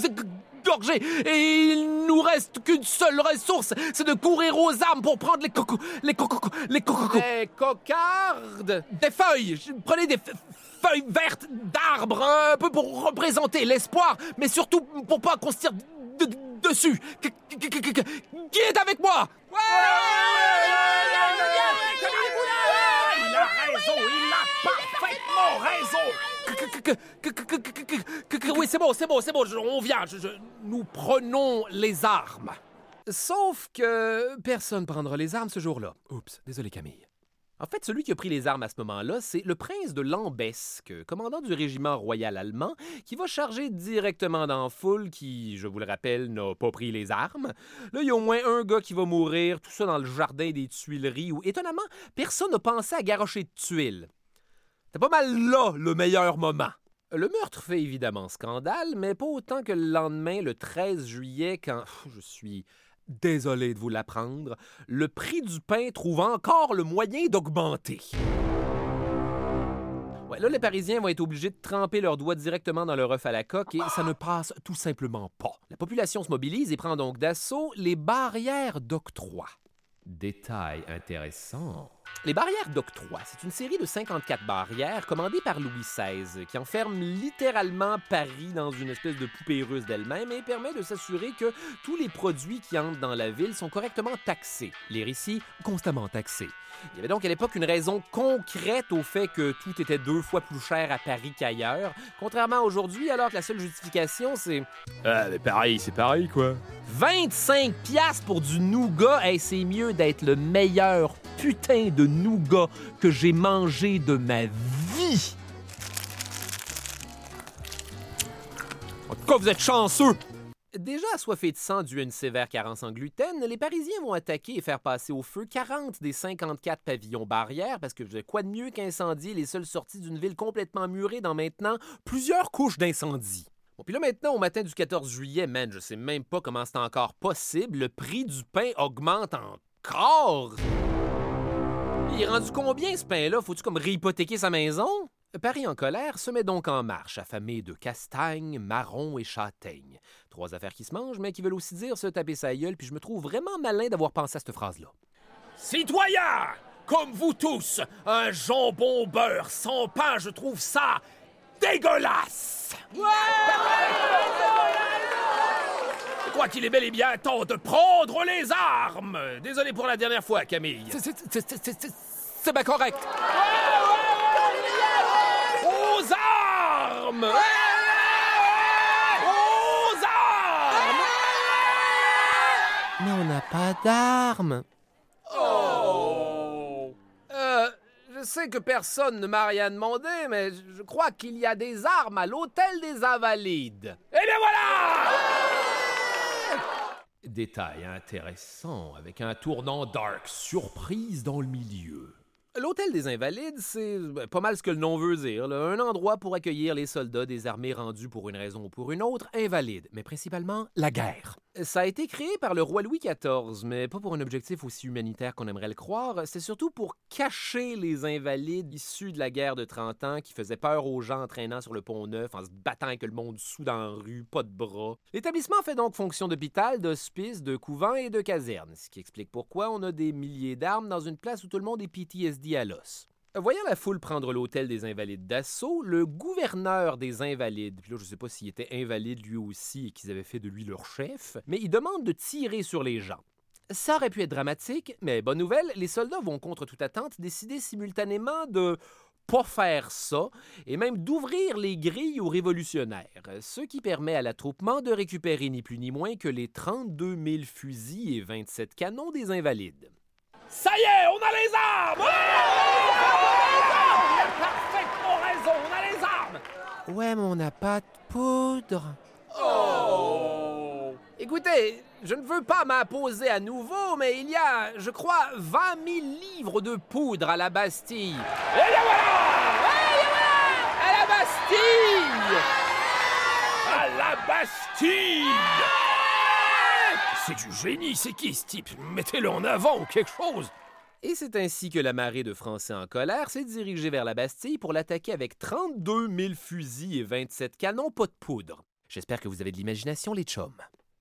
gorgés et il nous reste qu'une seule ressource, c'est de courir aux armes pour prendre les cocos, les cocos, les. Les cocardes Des feuilles Prenez des feuilles vertes d'arbres, un peu pour représenter l'espoir, mais surtout pour pas qu'on se tire dessus. Qui est avec moi Il a raison, il a parfaitement raison. Oui, c'est bon, c'est bon, c'est bon, on vient. nous prenons les armes. Sauf que personne prendra les armes ce jour-là. Oups, désolé Camille. En fait, celui qui a pris les armes à ce moment-là, c'est le prince de Lambesque, commandant du régiment royal allemand, qui va charger directement dans foule qui, je vous le rappelle, n'a pas pris les armes. Là, il y a au moins un gars qui va mourir, tout ça dans le jardin des Tuileries, où, étonnamment, personne n'a pensé à garocher de tuiles. C'est pas mal là le meilleur moment. Le meurtre fait évidemment scandale, mais pas autant que le lendemain, le 13 juillet, quand je suis désolé de vous l'apprendre, le prix du pain trouve encore le moyen d'augmenter. Là, les Parisiens vont être obligés de tremper leurs doigts directement dans leur œuf à la coque et ça ne passe tout simplement pas. La population se mobilise et prend donc d'assaut les barrières d'octroi. Détail intéressant. Les barrières d'octroi, c'est une série de 54 barrières commandées par Louis XVI qui enferme littéralement Paris dans une espèce de poupée russe d'elle-même et permet de s'assurer que tous les produits qui entrent dans la ville sont correctement taxés. Les récits, constamment taxés. Il y avait donc à l'époque une raison concrète au fait que tout était deux fois plus cher à Paris qu'ailleurs, contrairement à aujourd'hui, alors que la seule justification, c'est... Ah, mais pareil, c'est pareil, quoi. 25 piastres pour du nougat, hey, c'est mieux d'être le meilleur putain de nougat que j'ai mangé de ma vie. En tout cas, vous êtes chanceux. Déjà assoiffés de sang dû à une sévère carence en gluten, les Parisiens vont attaquer et faire passer au feu 40 des 54 pavillons barrières parce que quoi de mieux qu'incendier les seules sorties d'une ville complètement murée dans maintenant plusieurs couches d'incendie. Bon, puis là maintenant, au matin du 14 juillet, man, je sais même pas comment c'est encore possible, le prix du pain augmente encore. Il est rendu combien ce pain-là? Faut-tu comme réhypothéquer sa maison? Paris en colère se met donc en marche, affamé de castagnes, marrons et châtaignes. Trois affaires qui se mangent, mais qui veulent aussi dire se taper sa gueule, puis je me trouve vraiment malin d'avoir pensé à cette phrase-là. Citoyens, comme vous tous, un jambon beurre sans pain, je trouve ça dégueulasse! Crois qu'il est bel et bien temps de prendre les armes! Désolé pour la dernière fois, Camille. C'est bien correct. Aux armes! Aux armes! Mais on n'a pas d'armes. Oh! Euh, je sais que personne ne m'a rien demandé, mais je crois qu'il y a des armes à l'hôtel des Invalides. Eh bien voilà! Détail intéressant, avec un tournant dark, surprise dans le milieu. L'hôtel des Invalides, c'est ben, pas mal ce que le nom veut dire. là. Un endroit pour accueillir les soldats des armées rendus pour une raison ou pour une autre invalides, mais principalement la guerre. Ça a été créé par le roi Louis XIV, mais pas pour un objectif aussi humanitaire qu'on aimerait le croire. C'est surtout pour cacher les invalides issus de la guerre de 30 ans qui faisaient peur aux gens en traînant sur le pont neuf, en se battant avec le monde sous dans la rue, pas de bras. L'établissement fait donc fonction d'hôpital, d'hospice, de couvent et de caserne, ce qui explique pourquoi on a des milliers d'armes dans une place où tout le monde est PTSD à l'os. Voyant la foule prendre l'hôtel des Invalides d'assaut, le gouverneur des Invalides, puis là je sais pas s'il était invalide lui aussi et qu'ils avaient fait de lui leur chef, mais il demande de tirer sur les gens. Ça aurait pu être dramatique, mais bonne nouvelle, les soldats vont contre toute attente décider simultanément de pas faire ça et même d'ouvrir les grilles aux révolutionnaires, ce qui permet à l'attroupement de récupérer ni plus ni moins que les 32 000 fusils et 27 canons des Invalides. Ça y est, on a les armes! Il a parfaitement raison, on a les armes! Ouais, mais on n'a pas de poudre. Oh! Écoutez, je ne veux pas m'imposer à nouveau, mais il y a, je crois, 20 000 livres de poudre à la Bastille. Et bien voilà! À la Bastille À la Bastille! C'est du génie, c'est qui ce type? Mettez-le en avant ou quelque chose! Et c'est ainsi que la marée de Français en colère s'est dirigée vers la Bastille pour l'attaquer avec 32 000 fusils et 27 canons pas de poudre. J'espère que vous avez de l'imagination, les chums.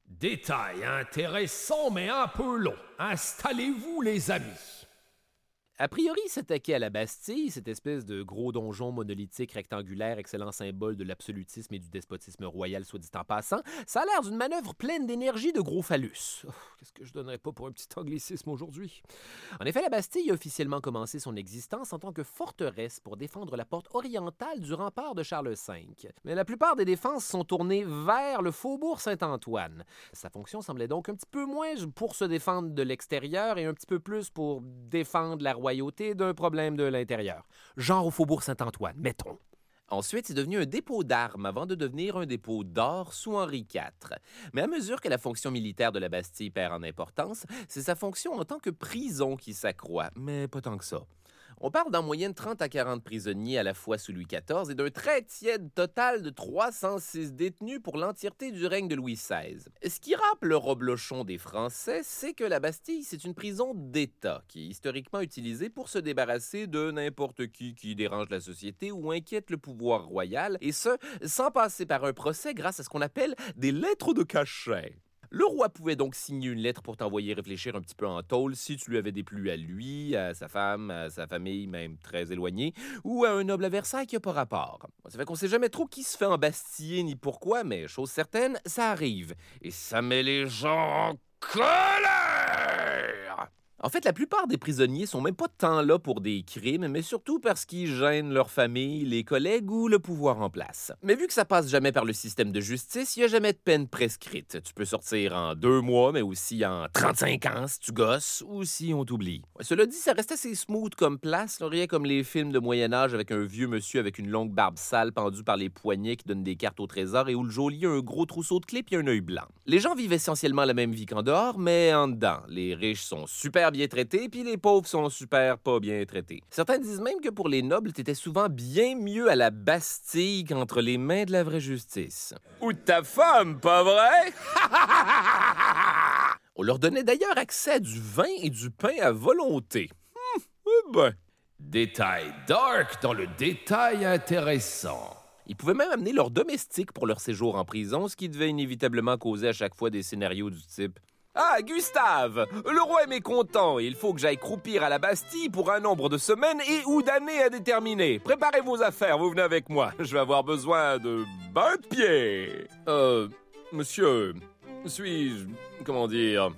Détail intéressant mais un peu long. Installez-vous les amis. A priori, s'attaquer à la Bastille, cette espèce de gros donjon monolithique rectangulaire, excellent symbole de l'absolutisme et du despotisme royal, soit dit en passant, ça a l'air d'une manœuvre pleine d'énergie de gros phallus. Oh, Qu'est-ce que je donnerais pas pour un petit anglicisme aujourd'hui? En effet, la Bastille a officiellement commencé son existence en tant que forteresse pour défendre la porte orientale du rempart de Charles V. Mais la plupart des défenses sont tournées vers le faubourg Saint-Antoine. Sa fonction semblait donc un petit peu moins pour se défendre de l'extérieur et un petit peu plus pour défendre la royauté d'un problème de l'intérieur. Genre au faubourg Saint-Antoine, mettons. Ensuite, c'est devenu un dépôt d'armes avant de devenir un dépôt d'or sous Henri IV. Mais à mesure que la fonction militaire de la Bastille perd en importance, c'est sa fonction en tant que prison qui s'accroît, mais pas tant que ça. On parle d'en moyenne 30 à 40 prisonniers à la fois sous Louis XIV et d'un très tiède total de 306 détenus pour l'entièreté du règne de Louis XVI. Ce qui rappelle le reblochon des Français, c'est que la Bastille, c'est une prison d'État qui est historiquement utilisée pour se débarrasser de n'importe qui qui dérange la société ou inquiète le pouvoir royal, et ce, sans passer par un procès grâce à ce qu'on appelle des lettres de cachet. Le roi pouvait donc signer une lettre pour t'envoyer réfléchir un petit peu en tôle si tu lui avais déplu à lui, à sa femme, à sa famille, même très éloignée, ou à un noble à Versailles qui n'a pas rapport. Ça fait qu'on sait jamais trop qui se fait embastiller ni pourquoi, mais chose certaine, ça arrive. Et ça met les gens en colère! En fait, la plupart des prisonniers sont même pas tant là pour des crimes, mais surtout parce qu'ils gênent leur famille, les collègues ou le pouvoir en place. Mais vu que ça passe jamais par le système de justice, il n'y a jamais de peine prescrite. Tu peux sortir en deux mois, mais aussi en 35 ans si tu gosses ou si on t'oublie. Cela dit, ça reste assez smooth comme place, là, rien comme les films de Moyen-Âge avec un vieux monsieur avec une longue barbe sale pendue par les poignets qui donne des cartes au trésor et où le geôlier a un gros trousseau de clés et un œil blanc. Les gens vivent essentiellement la même vie qu'en dehors, mais en dedans. Les riches sont super bien traités, puis les pauvres sont super pas bien traités. Certains disent même que pour les nobles, t'étais souvent bien mieux à la Bastille qu'entre les mains de la vraie justice. Ou de ta femme, pas vrai? On leur donnait d'ailleurs accès à du vin et du pain à volonté. Hum, eh ben. Détail dark dans le détail intéressant. Ils pouvaient même amener leurs domestiques pour leur séjour en prison, ce qui devait inévitablement causer à chaque fois des scénarios du type ah, Gustave, le roi est mécontent il faut que j'aille croupir à la Bastille pour un nombre de semaines et ou d'années à déterminer. Préparez vos affaires, vous venez avec moi. Je vais avoir besoin de bain de pied. Euh, monsieur, suis-je, comment dire,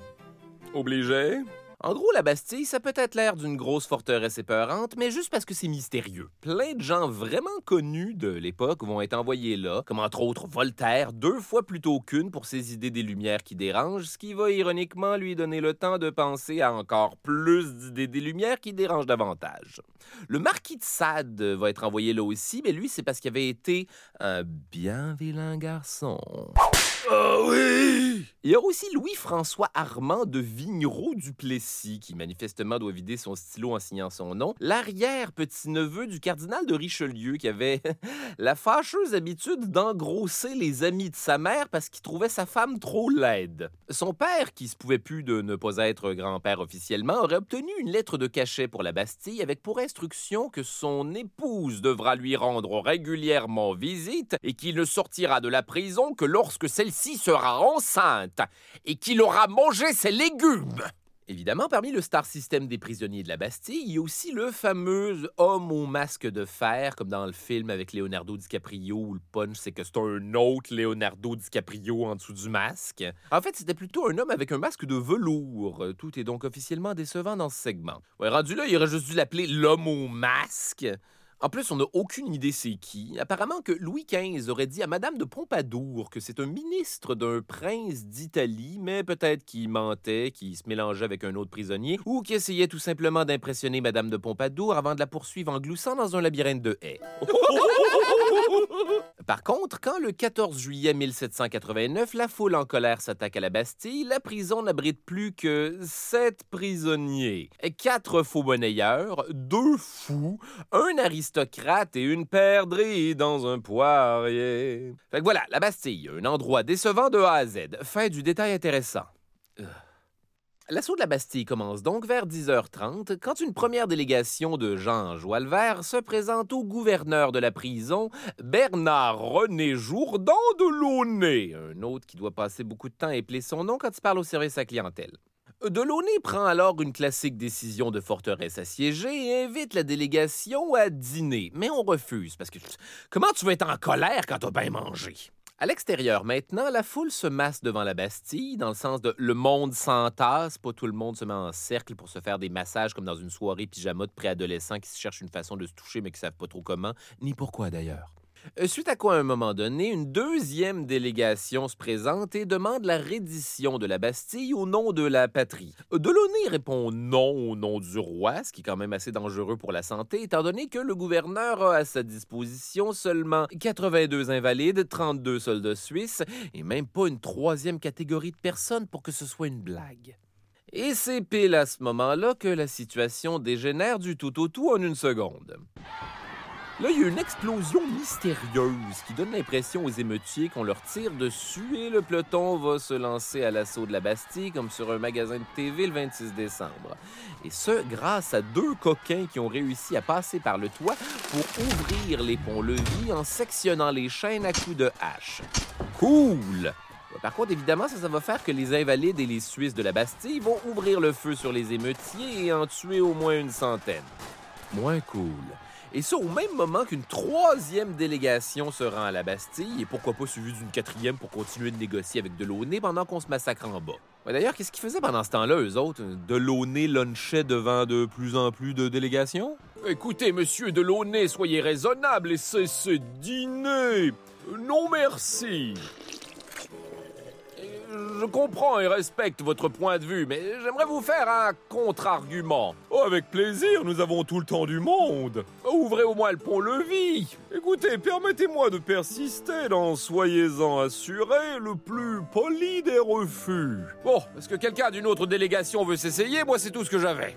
obligé? En gros, la Bastille, ça peut être l'air d'une grosse forteresse épeurante, mais juste parce que c'est mystérieux. Plein de gens vraiment connus de l'époque vont être envoyés là, comme entre autres Voltaire, deux fois plutôt qu'une pour ses idées des Lumières qui dérangent, ce qui va ironiquement lui donner le temps de penser à encore plus d'idées des Lumières qui dérangent davantage. Le marquis de Sade va être envoyé là aussi, mais lui, c'est parce qu'il avait été un bien vilain garçon. Oh oui! Il y a aussi Louis-François Armand de Vignereau-Duplessis, qui manifestement doit vider son stylo en signant son nom, l'arrière-petit-neveu du cardinal de Richelieu, qui avait la fâcheuse habitude d'engrosser les amis de sa mère parce qu'il trouvait sa femme trop laide. Son père, qui se pouvait plus de ne pas être grand-père officiellement, aurait obtenu une lettre de cachet pour la Bastille avec pour instruction que son épouse devra lui rendre régulièrement visite et qu'il ne sortira de la prison que lorsque celle-ci sera enceinte et qu'il aura mangé ses légumes. Évidemment, parmi le star system des prisonniers de la Bastille, il y a aussi le fameux homme au masque de fer, comme dans le film avec Leonardo DiCaprio, où le punch, c'est que c'est un autre Leonardo DiCaprio en dessous du masque. En fait, c'était plutôt un homme avec un masque de velours. Tout est donc officiellement décevant dans ce segment. Ouais, rendu là, il aurait juste dû l'appeler l'homme au masque. En plus, on n'a aucune idée c'est qui. Apparemment que Louis XV aurait dit à Madame de Pompadour que c'est un ministre d'un prince d'Italie, mais peut-être qu'il mentait, qu'il se mélangeait avec un autre prisonnier, ou qu'il essayait tout simplement d'impressionner Madame de Pompadour avant de la poursuivre en gloussant dans un labyrinthe de haies. Par contre, quand le 14 juillet 1789, la foule en colère s'attaque à la Bastille, la prison n'abrite plus que sept prisonniers, quatre faux-monnayeurs, deux fous, un aristocrate et une perdrix dans un poirier. Fait que voilà, la Bastille, un endroit décevant de A à Z. Fin du détail intéressant. L'assaut de la Bastille commence donc vers 10h30 quand une première délégation de Jean Joalvert se présente au gouverneur de la prison, Bernard René Jourdan de Launay, un autre qui doit passer beaucoup de temps à épeler son nom quand il parle au service à clientèle. Delaunay prend alors une classique décision de forteresse assiégée et invite la délégation à dîner. Mais on refuse parce que comment tu veux être en colère quand t'as bien mangé? À l'extérieur, maintenant, la foule se masse devant la Bastille, dans le sens de le monde s'entasse, pas tout le monde se met en cercle pour se faire des massages comme dans une soirée pyjama de préadolescents qui se cherchent une façon de se toucher mais qui savent pas trop comment, ni pourquoi d'ailleurs. Euh, Suite à quoi, à un moment donné, une deuxième délégation se présente et demande la reddition de la Bastille au nom de la patrie. Delaunay répond non au nom du roi, ce qui est quand même assez dangereux pour la santé, étant donné que le gouverneur a à sa disposition seulement 82 invalides, 32 soldats suisses, et même pas une troisième catégorie de personnes pour que ce soit une blague. Et c'est pile à ce moment-là que la situation dégénère du tout au tout en une seconde. Là, il y a une explosion mystérieuse qui donne l'impression aux émeutiers qu'on leur tire dessus et le peloton va se lancer à l'assaut de la Bastille comme sur un magasin de TV le 26 décembre. Et ce, grâce à deux coquins qui ont réussi à passer par le toit pour ouvrir les ponts-levis en sectionnant les chaînes à coups de hache. Cool! Par contre, évidemment, ça, ça va faire que les Invalides et les Suisses de la Bastille vont ouvrir le feu sur les émeutiers et en tuer au moins une centaine. Moins cool. Et ça au même moment qu'une troisième délégation se rend à la Bastille, et pourquoi pas suivi d'une quatrième pour continuer de négocier avec Delaunay pendant qu'on se massacre en bas. D'ailleurs, qu'est-ce qu'ils faisaient pendant ce temps-là, eux autres? Delaunay lunchait devant de plus en plus de délégations? Écoutez, monsieur Delaunay, soyez raisonnable et cessez de dîner. Non, merci. Je comprends et respecte votre point de vue, mais j'aimerais vous faire un contre-argument. Oh, avec plaisir, nous avons tout le temps du monde. Ouvrez au moins le pont-levis. Écoutez, permettez-moi de persister dans soyez-en assuré le plus poli des refus. Bon, est-ce que quelqu'un d'une autre délégation veut s'essayer? Moi, c'est tout ce que j'avais.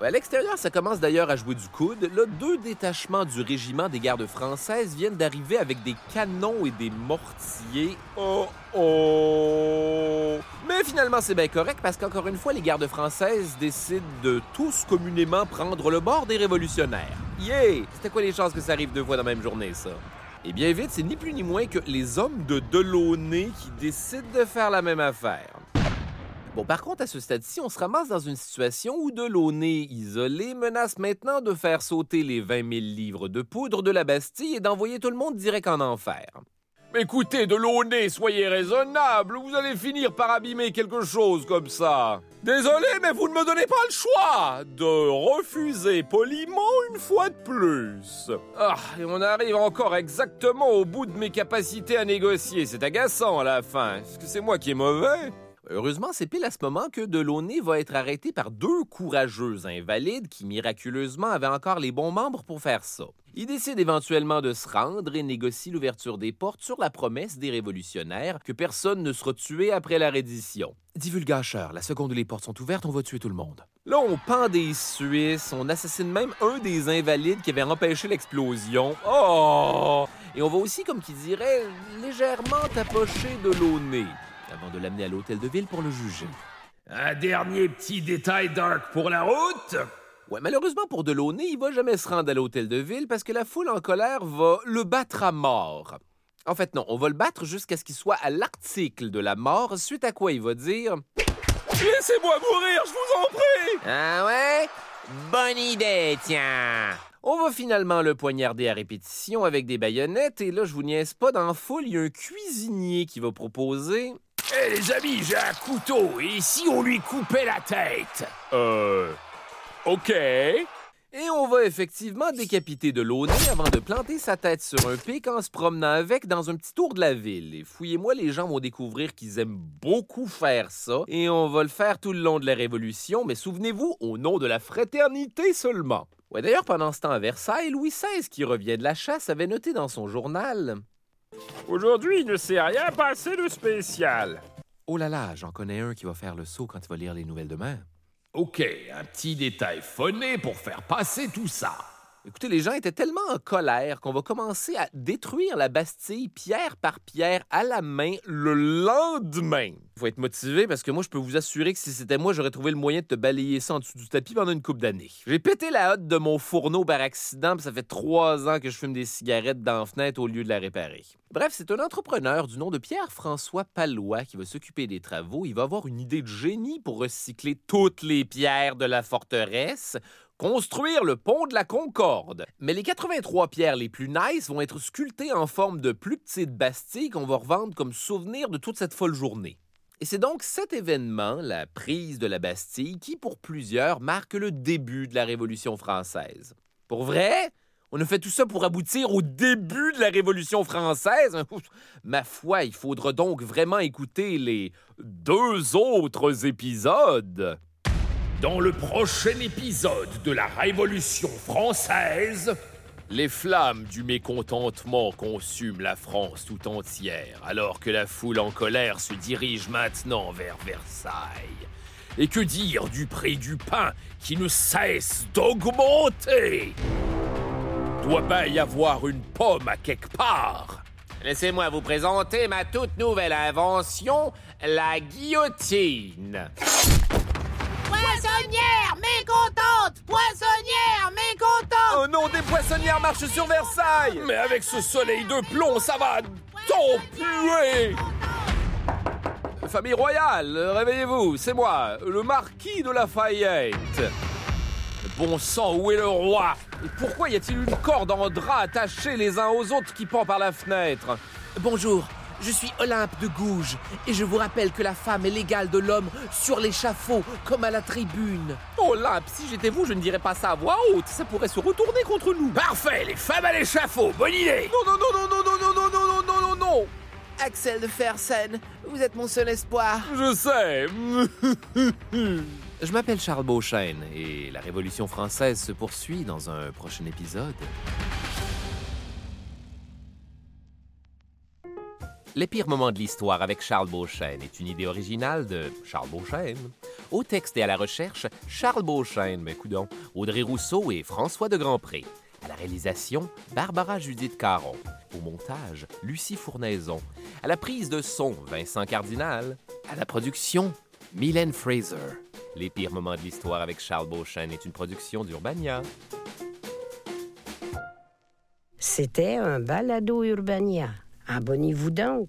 À l'extérieur, ça commence d'ailleurs à jouer du coude. Là, deux détachements du régiment des gardes françaises viennent d'arriver avec des canons et des mortiers. Oh oh Mais finalement, c'est bien correct parce qu'encore une fois, les gardes françaises décident de tous communément prendre le bord des révolutionnaires. Yeah! C'était quoi les chances que ça arrive deux fois dans la même journée, ça? Et bien vite, c'est ni plus ni moins que les hommes de Delaunay qui décident de faire la même affaire. Bon, par contre, à ce stade-ci, on se ramasse dans une situation où Delaunay, isolé, menace maintenant de faire sauter les 20 000 livres de poudre de la Bastille et d'envoyer tout le monde direct en enfer. Écoutez, Delaunay, soyez raisonnable, vous allez finir par abîmer quelque chose comme ça. Désolé, mais vous ne me donnez pas le choix de refuser poliment une fois de plus. Ah, et on arrive encore exactement au bout de mes capacités à négocier. C'est agaçant à la fin. Est-ce que c'est moi qui est mauvais? Heureusement, c'est pile à ce moment que Delaunay va être arrêté par deux courageux invalides qui, miraculeusement, avaient encore les bons membres pour faire ça. Il décide éventuellement de se rendre et négocie l'ouverture des portes sur la promesse des révolutionnaires que personne ne sera tué après la reddition. Divulgacheur, la seconde où les portes sont ouvertes, on va tuer tout le monde. Là, on pend des Suisses, on assassine même un des invalides qui avait empêché l'explosion. Oh! Et on va aussi, comme qui dirait, légèrement tapocher Delaunay avant de l'amener à l'hôtel de ville pour le juger. Un dernier petit détail dark pour la route. Ouais, malheureusement pour Delaunay, il va jamais se rendre à l'hôtel de ville parce que la foule en colère va le battre à mort. En fait, non, on va le battre jusqu'à ce qu'il soit à l'article de la mort, suite à quoi il va dire Laissez-moi mourir, je vous en prie! Ah ouais? Bonne idée, tiens! On va finalement le poignarder à répétition avec des baïonnettes, et là, je vous niaise pas, dans la foule, il y a un cuisinier qui va proposer Eh les amis, j'ai un couteau, et si on lui coupait la tête? Euh. Ok. Et on va effectivement décapiter de Delaunay avant de planter sa tête sur un pic en se promenant avec dans un petit tour de la ville. Et fouillez-moi, les gens vont découvrir qu'ils aiment beaucoup faire ça. Et on va le faire tout le long de la Révolution, mais souvenez-vous, au nom de la fraternité seulement. Ouais, d'ailleurs, pendant ce temps à Versailles, Louis XVI, qui revient de la chasse, avait noté dans son journal Aujourd'hui, il ne s'est rien passé de spécial. Oh là là, j'en connais un qui va faire le saut quand il va lire les nouvelles demain. Ok, un petit détail phoné pour faire passer tout ça. Écoutez, les gens étaient tellement en colère qu'on va commencer à détruire la Bastille pierre par pierre à la main le lendemain. Faut être motivé parce que moi, je peux vous assurer que si c'était moi, j'aurais trouvé le moyen de te balayer ça en dessous du tapis pendant une coupe d'années. J'ai pété la hotte de mon fourneau par accident, puis ça fait trois ans que je fume des cigarettes dans la fenêtre au lieu de la réparer. Bref, c'est un entrepreneur du nom de Pierre-François Palois qui va s'occuper des travaux. Il va avoir une idée de génie pour recycler toutes les pierres de la forteresse construire le pont de la Concorde. Mais les 83 pierres les plus nice vont être sculptées en forme de plus petites bastilles qu'on va revendre comme souvenir de toute cette folle journée. Et c'est donc cet événement, la prise de la Bastille, qui pour plusieurs marque le début de la Révolution française. Pour vrai, on a fait tout ça pour aboutir au début de la Révolution française. Ma foi, il faudra donc vraiment écouter les deux autres épisodes. Dans le prochain épisode de la Révolution française, les flammes du mécontentement consument la France tout entière, alors que la foule en colère se dirige maintenant vers Versailles. Et que dire du prix du pain qui ne cesse d'augmenter? Doit bien y avoir une pomme à quelque part? Laissez-moi vous présenter ma toute nouvelle invention, la guillotine. Poissonnière mécontente Poissonnière mécontente Oh non, des poissonnières marchent sur Versailles! Mais avec ce soleil de plomb, ça va t'en puer Famille royale, réveillez-vous, c'est moi, le marquis de Lafayette. Bon sang, où est le roi? Et pourquoi y a-t-il une corde en drap attachée les uns aux autres qui pend par la fenêtre? Bonjour, je suis Olympe de Gouges et je vous rappelle que la femme est l'égale de l'homme sur l'échafaud comme à la tribune. Olympe, si j'étais vous, je ne dirais pas ça à voix haute, ça pourrait se retourner contre nous. Parfait, les femmes à l'échafaud, bonne idée Non, non, non, non, non, non, non, non, non, non, non, non Axel de Fersen, vous êtes mon seul espoir. Je sais Je m'appelle Charles Beauchesne et la Révolution française se poursuit dans un prochain épisode. Les pires moments de l'histoire avec Charles Beauchesne est une idée originale de Charles Beauchesne. Au texte et à la recherche, Charles Beauchesne, mais coudon, Audrey Rousseau et François de Grandpré. À la réalisation, Barbara Judith Caron. Au montage, Lucie Fournaison. À la prise de son, Vincent Cardinal. À la production, Mylène Fraser. Les pires moments de l'histoire avec Charles Beauchesne est une production d'Urbania. C'était un balado Urbania. Abonnez-vous donc.